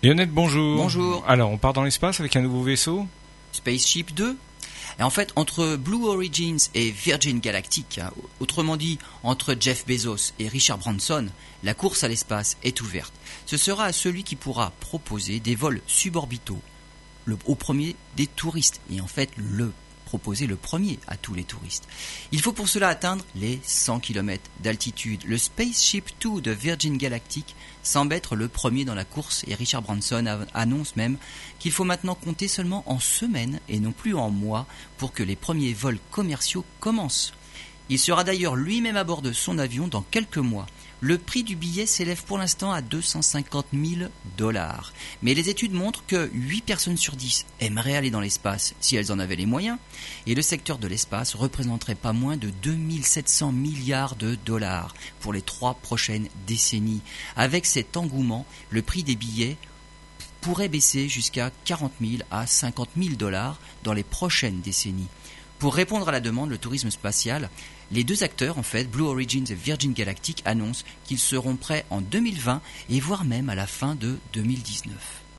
Lionel, bonjour. Bonjour. Alors, on part dans l'espace avec un nouveau vaisseau Spaceship 2 et en fait, entre Blue Origins et Virgin Galactic, hein, autrement dit entre Jeff Bezos et Richard Branson, la course à l'espace est ouverte. Ce sera à celui qui pourra proposer des vols suborbitaux le, au premier des touristes, et en fait le proposer le premier à tous les touristes. Il faut pour cela atteindre les 100 km d'altitude. Le Spaceship 2 de Virgin Galactic semble être le premier dans la course et Richard Branson annonce même qu'il faut maintenant compter seulement en semaines et non plus en mois pour que les premiers vols commerciaux commencent. Il sera d'ailleurs lui-même à bord de son avion dans quelques mois. Le prix du billet s'élève pour l'instant à 250 000 dollars. Mais les études montrent que 8 personnes sur 10 aimeraient aller dans l'espace si elles en avaient les moyens, et le secteur de l'espace représenterait pas moins de 2700 milliards de dollars pour les trois prochaines décennies. Avec cet engouement, le prix des billets pourrait baisser jusqu'à 40 000 à 50 000 dollars dans les prochaines décennies. Pour répondre à la demande, le tourisme spatial, les deux acteurs, en fait, Blue Origins et Virgin Galactic, annoncent qu'ils seront prêts en 2020 et voire même à la fin de 2019.